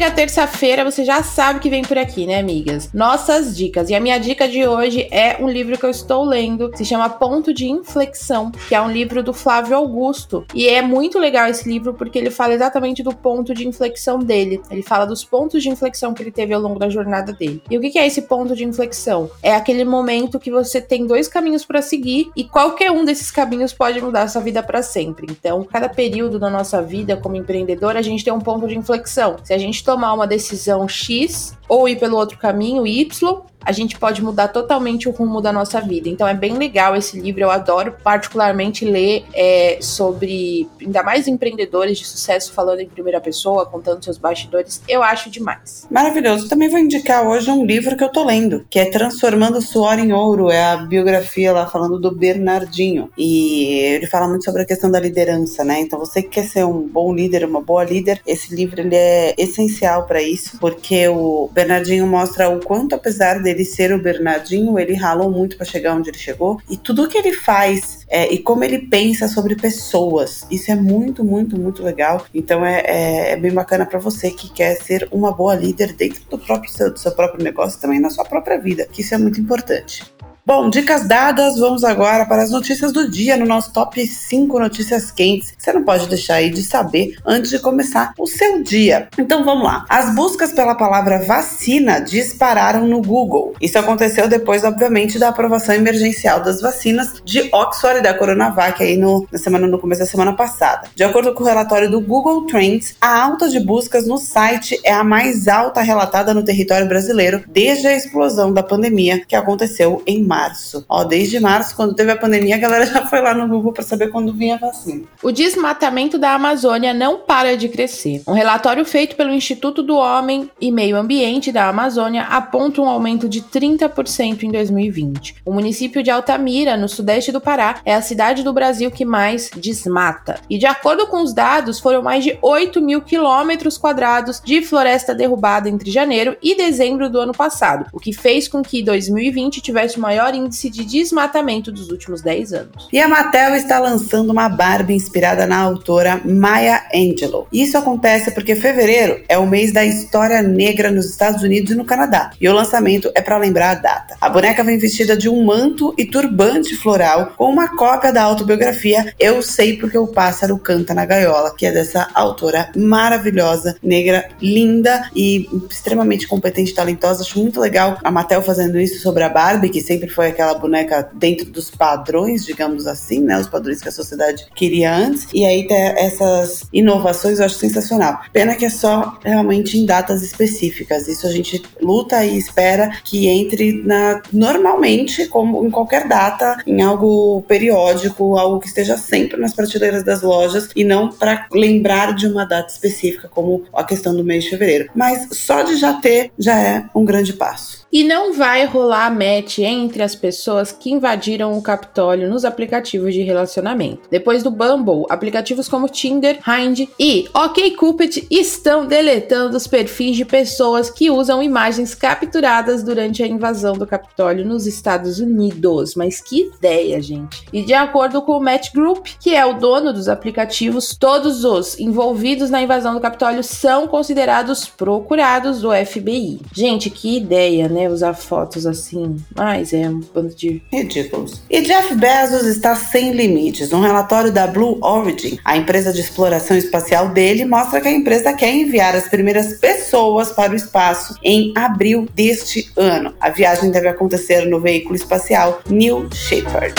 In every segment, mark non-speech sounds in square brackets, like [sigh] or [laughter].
Chega terça-feira, você já sabe que vem por aqui, né, amigas? Nossas dicas. E a minha dica de hoje é um livro que eu estou lendo, se chama Ponto de Inflexão, que é um livro do Flávio Augusto. E é muito legal esse livro porque ele fala exatamente do ponto de inflexão dele. Ele fala dos pontos de inflexão que ele teve ao longo da jornada dele. E o que é esse ponto de inflexão? É aquele momento que você tem dois caminhos para seguir e qualquer um desses caminhos pode mudar sua vida para sempre. Então, cada período da nossa vida como empreendedor, a gente tem um ponto de inflexão. Se a gente tomar uma decisão X ou ir pelo outro caminho Y, a gente pode mudar totalmente o rumo da nossa vida. Então é bem legal esse livro, eu adoro particularmente ler é, sobre, ainda mais empreendedores de sucesso falando em primeira pessoa, contando seus bastidores, eu acho demais. Maravilhoso. Também vou indicar hoje um livro que eu tô lendo, que é Transformando Suor em Ouro, é a biografia lá falando do Bernardinho. E ele fala muito sobre a questão da liderança, né? Então você que quer ser um bom líder, uma boa líder, esse livro ele é essencial para isso, porque o Bernardinho mostra o quanto apesar de dele ser o Bernardinho, ele ralou muito para chegar onde ele chegou. E tudo que ele faz é, e como ele pensa sobre pessoas, isso é muito, muito, muito legal. Então é, é, é bem bacana para você que quer ser uma boa líder dentro do próprio seu, do seu próprio negócio e também na sua própria vida, que isso é muito importante. Bom, dicas dadas, vamos agora para as notícias do dia no nosso top 5 notícias quentes. Você não pode deixar aí de saber antes de começar o seu dia. Então vamos lá. As buscas pela palavra vacina dispararam no Google. Isso aconteceu depois, obviamente, da aprovação emergencial das vacinas de Oxford e da Coronavac aí no, na semana, no começo da semana passada. De acordo com o relatório do Google Trends, a alta de buscas no site é a mais alta relatada no território brasileiro desde a explosão da pandemia que aconteceu em março março. Ó, desde março, quando teve a pandemia, a galera já foi lá no Google para saber quando vinha a vacina. O desmatamento da Amazônia não para de crescer. Um relatório feito pelo Instituto do Homem e Meio Ambiente da Amazônia aponta um aumento de 30% em 2020. O município de Altamira, no sudeste do Pará, é a cidade do Brasil que mais desmata. E de acordo com os dados, foram mais de 8 mil quilômetros quadrados de floresta derrubada entre janeiro e dezembro do ano passado, o que fez com que 2020 tivesse o maior maior índice de desmatamento dos últimos 10 anos. E a Mattel está lançando uma Barbie inspirada na autora Maya Angelou. Isso acontece porque fevereiro é o mês da história negra nos Estados Unidos e no Canadá, e o lançamento é para lembrar a data. A boneca vem vestida de um manto e turbante floral com uma cópia da autobiografia Eu Sei Porque o Pássaro Canta na Gaiola, que é dessa autora maravilhosa, negra, linda e extremamente competente e talentosa. Acho muito legal a Mattel fazendo isso sobre a Barbie, que sempre foi aquela boneca dentro dos padrões, digamos assim, né? Os padrões que a sociedade queria antes. E aí ter essas inovações eu acho sensacional. Pena que é só realmente em datas específicas. Isso a gente luta e espera que entre na normalmente, como em qualquer data, em algo periódico, algo que esteja sempre nas prateleiras das lojas e não para lembrar de uma data específica, como a questão do mês de fevereiro. Mas só de já ter já é um grande passo. E não vai rolar match entre as pessoas que invadiram o Capitólio nos aplicativos de relacionamento. Depois do Bumble, aplicativos como Tinder, Hind e OkCupid estão deletando os perfis de pessoas que usam imagens capturadas durante a invasão do Capitólio nos Estados Unidos. Mas que ideia, gente! E de acordo com o Match Group, que é o dono dos aplicativos, todos os envolvidos na invasão do Capitólio são considerados procurados do FBI. Gente, que ideia, né? Né? Usar fotos assim. Mas é um bando de. Ridículos. E Jeff Bezos está sem limites. Um relatório da Blue Origin, a empresa de exploração espacial dele, mostra que a empresa quer enviar as primeiras pessoas para o espaço em abril deste ano. A viagem deve acontecer no veículo espacial New Shepard.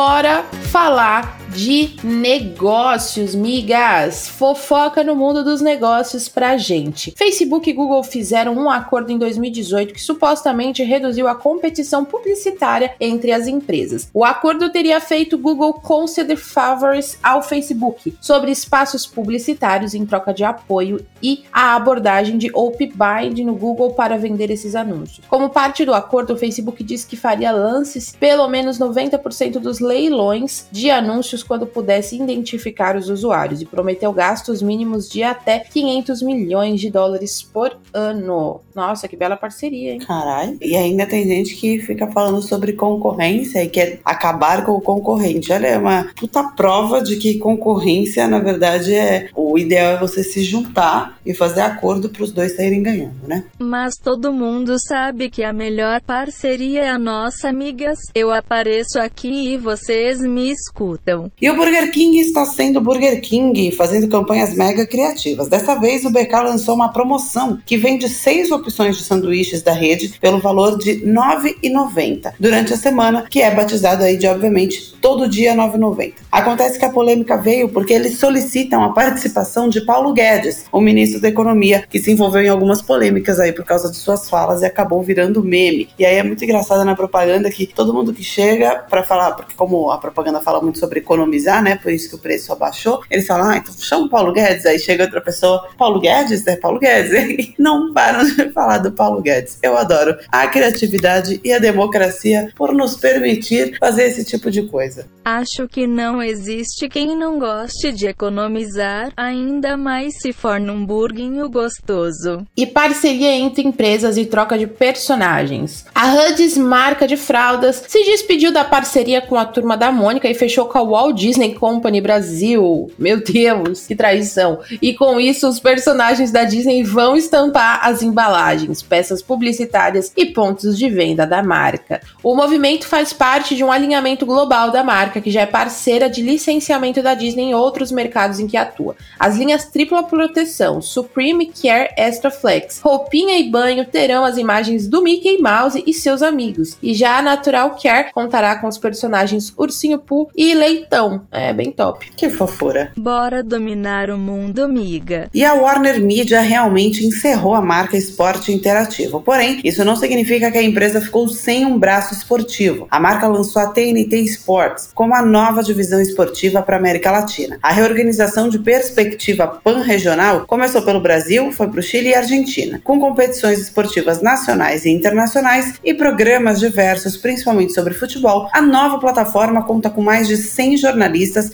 Bora falar de negócios, migas. Fofoca no mundo dos negócios pra gente. Facebook e Google fizeram um acordo em 2018 que supostamente reduziu a competição publicitária entre as empresas. O acordo teria feito Google conceder favors ao Facebook sobre espaços publicitários em troca de apoio e a abordagem de Open Bind no Google para vender esses anúncios. Como parte do acordo, o Facebook disse que faria lances pelo menos 90% dos leilões de anúncios quando pudesse identificar os usuários e prometeu gastos mínimos de até 500 milhões de dólares por ano. Nossa, que bela parceria, hein? Caralho. E ainda tem gente que fica falando sobre concorrência e quer acabar com o concorrente. Olha, é uma puta prova de que concorrência, na verdade, é o ideal é você se juntar e fazer acordo para os dois saírem ganhando, né? Mas todo mundo sabe que a melhor parceria é a nossa, amigas. Eu apareço aqui e vocês me escutam. E o Burger King está sendo Burger King, fazendo campanhas mega criativas. Dessa vez, o BK lançou uma promoção que vende seis opções de sanduíches da rede pelo valor de R$ 9,90 durante a semana, que é batizado aí de, obviamente, todo dia R$ 9,90. Acontece que a polêmica veio porque eles solicitam a participação de Paulo Guedes, o ministro da Economia, que se envolveu em algumas polêmicas aí por causa de suas falas e acabou virando meme. E aí é muito engraçado na propaganda que todo mundo que chega para falar, porque como a propaganda fala muito sobre economizar, né, por isso que o preço abaixou, eles falam, ah, então chama o Paulo Guedes, aí chega outra pessoa, Paulo Guedes? É Paulo Guedes. [laughs] E não param de falar do Paulo Guedes. Eu adoro a criatividade e a democracia por nos permitir fazer esse tipo de coisa. Acho que não existe quem não goste de economizar, ainda mais se for num burguinho gostoso. E parceria entre empresas e troca de personagens. A Hudds, marca de fraldas, se despediu da parceria com a turma da Mônica e fechou com a Walt Disney Company Brasil. Meu Deus, que traição! E com isso, os personagens da Disney vão estampar as embalagens, peças publicitárias e pontos de venda da marca. O movimento faz parte de um alinhamento global da marca, que já é parceira de licenciamento da Disney em outros mercados em que atua. As linhas tripla proteção, Supreme Care Extra Flex, roupinha e banho terão as imagens do Mickey Mouse e seus amigos. E já a Natural Care contará com os personagens Ursinho Pooh e Leitão. É bem top. Que fofura. Bora dominar o mundo, amiga. E a Warner Media realmente encerrou a marca Esporte Interativo. Porém, isso não significa que a empresa ficou sem um braço esportivo. A marca lançou a TNT Sports como a nova divisão esportiva para a América Latina. A reorganização de perspectiva pan-regional começou pelo Brasil, foi para o Chile e Argentina, com competições esportivas nacionais e internacionais e programas diversos, principalmente sobre futebol. A nova plataforma conta com mais de 100 jornalistas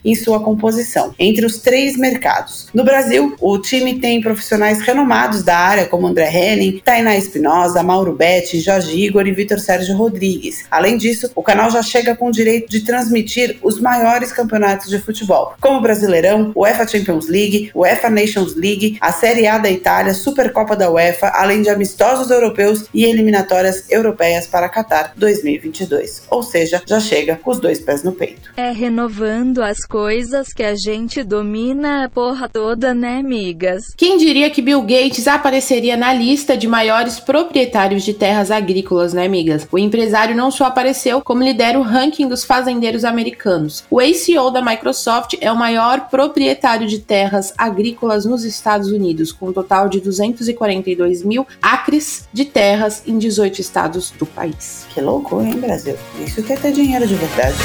em sua composição, entre os três mercados. No Brasil, o time tem profissionais renomados da área, como André Henning, Tainá Espinosa, Mauro Betti, Jorge Igor e Vitor Sérgio Rodrigues. Além disso, o canal já chega com o direito de transmitir os maiores campeonatos de futebol, como o Brasileirão, o UEFA Champions League, o UEFA Nations League, a Série A da Itália, Supercopa da UEFA, além de amistosos europeus e eliminatórias europeias para Qatar 2022. Ou seja, já chega com os dois pés no peito. É renovando as coisas que a gente domina a porra toda, né, amigas? Quem diria que Bill Gates apareceria na lista de maiores proprietários de terras agrícolas, né, amigas? O empresário não só apareceu, como lidera o ranking dos fazendeiros americanos. O ACO da Microsoft é o maior proprietário de terras agrícolas nos Estados Unidos, com um total de 242 mil acres de terras em 18 estados do país. Que loucura, hein, Brasil? Isso que é ter dinheiro de verdade.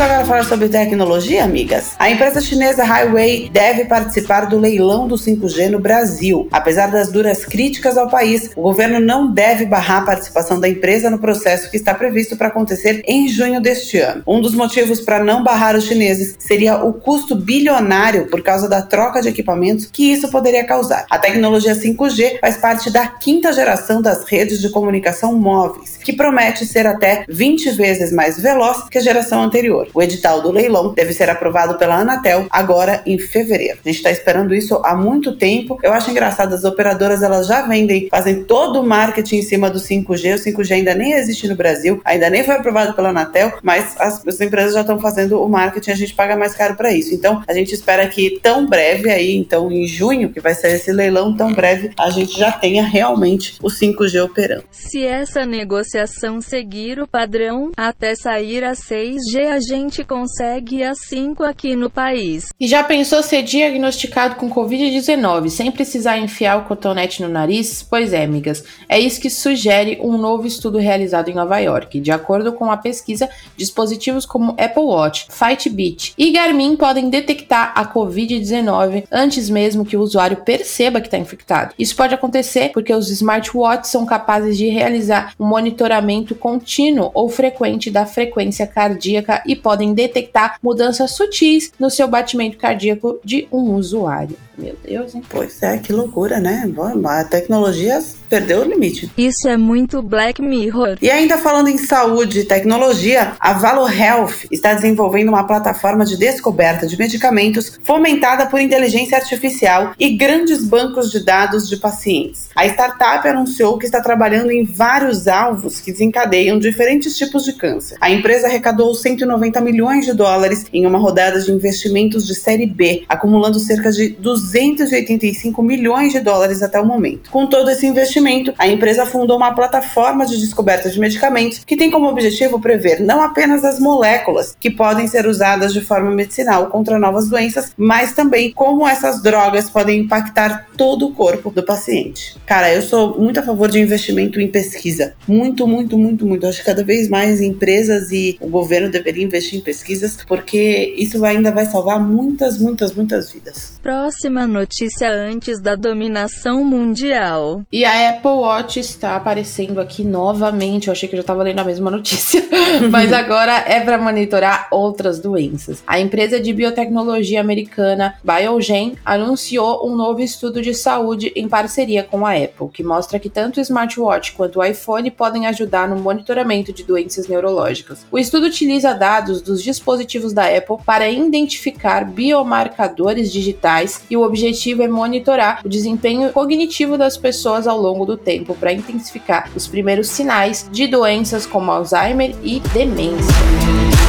Vamos agora falar sobre tecnologia, amigas? A empresa chinesa Highway deve participar do leilão do 5G no Brasil. Apesar das duras críticas ao país, o governo não deve barrar a participação da empresa no processo que está previsto para acontecer em junho deste ano. Um dos motivos para não barrar os chineses seria o custo bilionário por causa da troca de equipamentos que isso poderia causar. A tecnologia 5G faz parte da quinta geração das redes de comunicação móveis, que promete ser até 20 vezes mais veloz que a geração anterior anterior. O edital do leilão deve ser aprovado pela Anatel agora em fevereiro. A gente está esperando isso há muito tempo. Eu acho engraçado, as operadoras elas já vendem, fazem todo o marketing em cima do 5G. O 5G ainda nem existe no Brasil, ainda nem foi aprovado pela Anatel, mas as, as empresas já estão fazendo o marketing, a gente paga mais caro para isso. Então, a gente espera que tão breve aí, então em junho, que vai ser esse leilão tão breve, a gente já tenha realmente o 5G operando. Se essa negociação seguir o padrão, até sair a 6G a gente consegue a 5 aqui no país. E já pensou ser diagnosticado com Covid-19 sem precisar enfiar o cotonete no nariz? Pois é, amigas. É isso que sugere um novo estudo realizado em Nova York. De acordo com a pesquisa, dispositivos como Apple Watch, Fitbit e Garmin podem detectar a Covid-19 antes mesmo que o usuário perceba que está infectado. Isso pode acontecer porque os smartwatches são capazes de realizar um monitoramento contínuo ou frequente da frequência cardíaca e podem detectar mudanças sutis no seu batimento cardíaco de um usuário. Meu Deus, hein? Pois é, que loucura, né? A tecnologia perdeu o limite. Isso é muito Black Mirror. E ainda falando em saúde e tecnologia, a Valo Health está desenvolvendo uma plataforma de descoberta de medicamentos fomentada por inteligência artificial e grandes bancos de dados de pacientes. A startup anunciou que está trabalhando em vários alvos que desencadeiam diferentes tipos de câncer. A empresa arrecadou 190 milhões de dólares em uma rodada de investimentos de série B, acumulando cerca de 285 milhões de dólares até o momento. Com todo esse investimento, a empresa fundou uma plataforma de descoberta de medicamentos que tem como objetivo prever não apenas as moléculas que podem ser usadas de forma medicinal contra novas doenças, mas também como essas drogas podem impactar todo o corpo do paciente. Cara, eu sou muito a favor de investimento em pesquisa. Muito, muito, muito, muito. Acho que cada vez mais empresas e o governo deveriam investir em pesquisas, porque isso ainda vai salvar muitas, muitas, muitas vidas. Próxima notícia antes da dominação mundial. E a Apple Watch está aparecendo aqui novamente. Eu achei que eu já estava lendo a mesma notícia, [laughs] mas agora é para monitorar outras doenças. A empresa de biotecnologia americana Biogen anunciou um novo estudo de saúde em parceria com a Apple, que mostra que tanto o smartwatch quanto o iPhone podem ajudar no monitoramento de doenças neurológicas. O estudo utiliza dados dos dispositivos da Apple para identificar biomarcadores digitais e o objetivo é monitorar o desempenho cognitivo das pessoas ao longo do tempo para intensificar os primeiros sinais de doenças como Alzheimer e demência.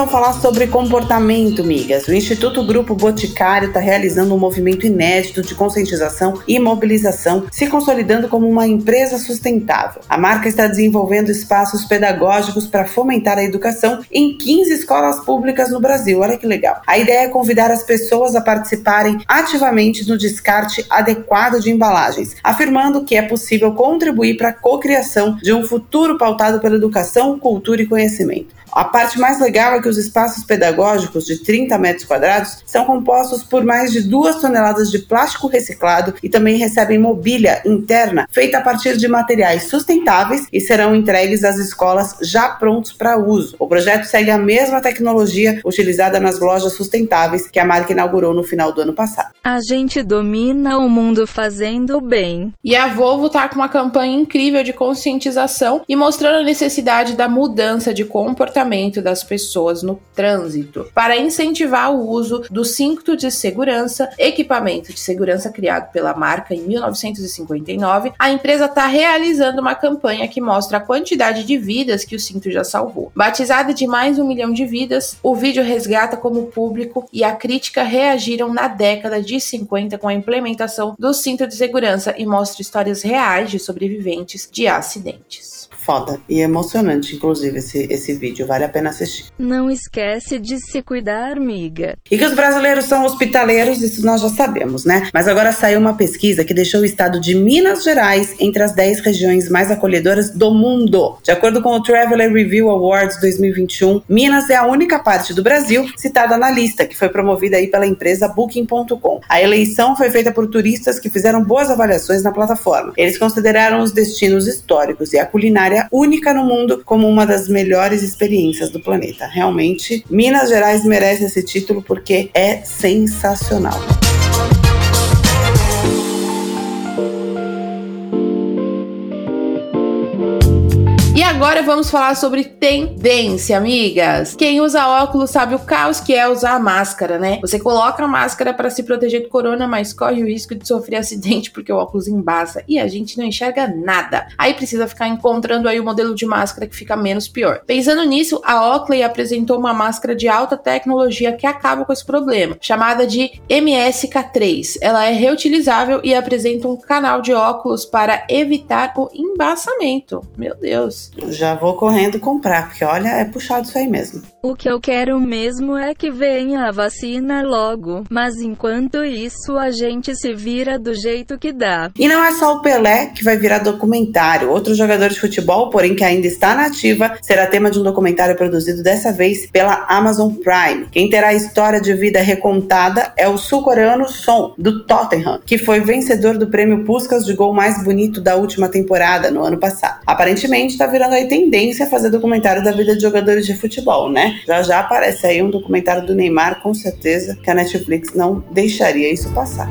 Vamos então falar sobre comportamento, migas. O Instituto Grupo Boticário está realizando um movimento inédito de conscientização e mobilização, se consolidando como uma empresa sustentável. A marca está desenvolvendo espaços pedagógicos para fomentar a educação em 15 escolas públicas no Brasil. Olha que legal. A ideia é convidar as pessoas a participarem ativamente no descarte adequado de embalagens, afirmando que é possível contribuir para a cocriação de um futuro pautado pela educação, cultura e conhecimento. A parte mais legal é que os espaços pedagógicos de 30 metros quadrados são compostos por mais de duas toneladas de plástico reciclado e também recebem mobília interna feita a partir de materiais sustentáveis e serão entregues às escolas já prontos para uso. O projeto segue a mesma tecnologia utilizada nas lojas sustentáveis que a marca inaugurou no final do ano passado. A gente domina o mundo fazendo bem. E a Volvo está com uma campanha incrível de conscientização e mostrando a necessidade da mudança de comportamento comportamento das pessoas no trânsito, para incentivar o uso do cinto de segurança, equipamento de segurança criado pela marca em 1959. A empresa está realizando uma campanha que mostra a quantidade de vidas que o cinto já salvou. Batizada de mais um milhão de vidas, o vídeo resgata como o público e a crítica reagiram na década de 50 com a implementação do cinto de segurança e mostra histórias reais de sobreviventes de acidentes foda e emocionante, inclusive, esse, esse vídeo. Vale a pena assistir. Não esquece de se cuidar, amiga. E que os brasileiros são hospitaleiros, isso nós já sabemos, né? Mas agora saiu uma pesquisa que deixou o estado de Minas Gerais entre as 10 regiões mais acolhedoras do mundo. De acordo com o Traveler Review Awards 2021, Minas é a única parte do Brasil citada na lista, que foi promovida aí pela empresa Booking.com. A eleição foi feita por turistas que fizeram boas avaliações na plataforma. Eles consideraram os destinos históricos e a culinária única no mundo como uma das melhores experiências do planeta. Realmente, Minas Gerais merece esse título porque é sensacional. Agora vamos falar sobre tendência, amigas. Quem usa óculos sabe o caos que é usar máscara, né? Você coloca a máscara para se proteger do corona, mas corre o risco de sofrer acidente porque o óculos embaça e a gente não enxerga nada. Aí precisa ficar encontrando aí o modelo de máscara que fica menos pior. Pensando nisso, a Oakley apresentou uma máscara de alta tecnologia que acaba com esse problema, chamada de MSK3. Ela é reutilizável e apresenta um canal de óculos para evitar o embaçamento. Meu Deus. Já vou correndo comprar, porque olha, é puxado isso aí mesmo. O que eu quero mesmo é que venha a vacina logo, mas enquanto isso a gente se vira do jeito que dá. E não é só o Pelé que vai virar documentário. Outro jogador de futebol, porém que ainda está na ativa, será tema de um documentário produzido dessa vez pela Amazon Prime. Quem terá a história de vida recontada é o sul-coreano Son, do Tottenham, que foi vencedor do prêmio Puskas de gol mais bonito da última temporada, no ano passado. Aparentemente está virando aí tendência a fazer documentário da vida de jogadores de futebol, né? Já já aparece aí um documentário do Neymar, com certeza que a Netflix não deixaria isso passar.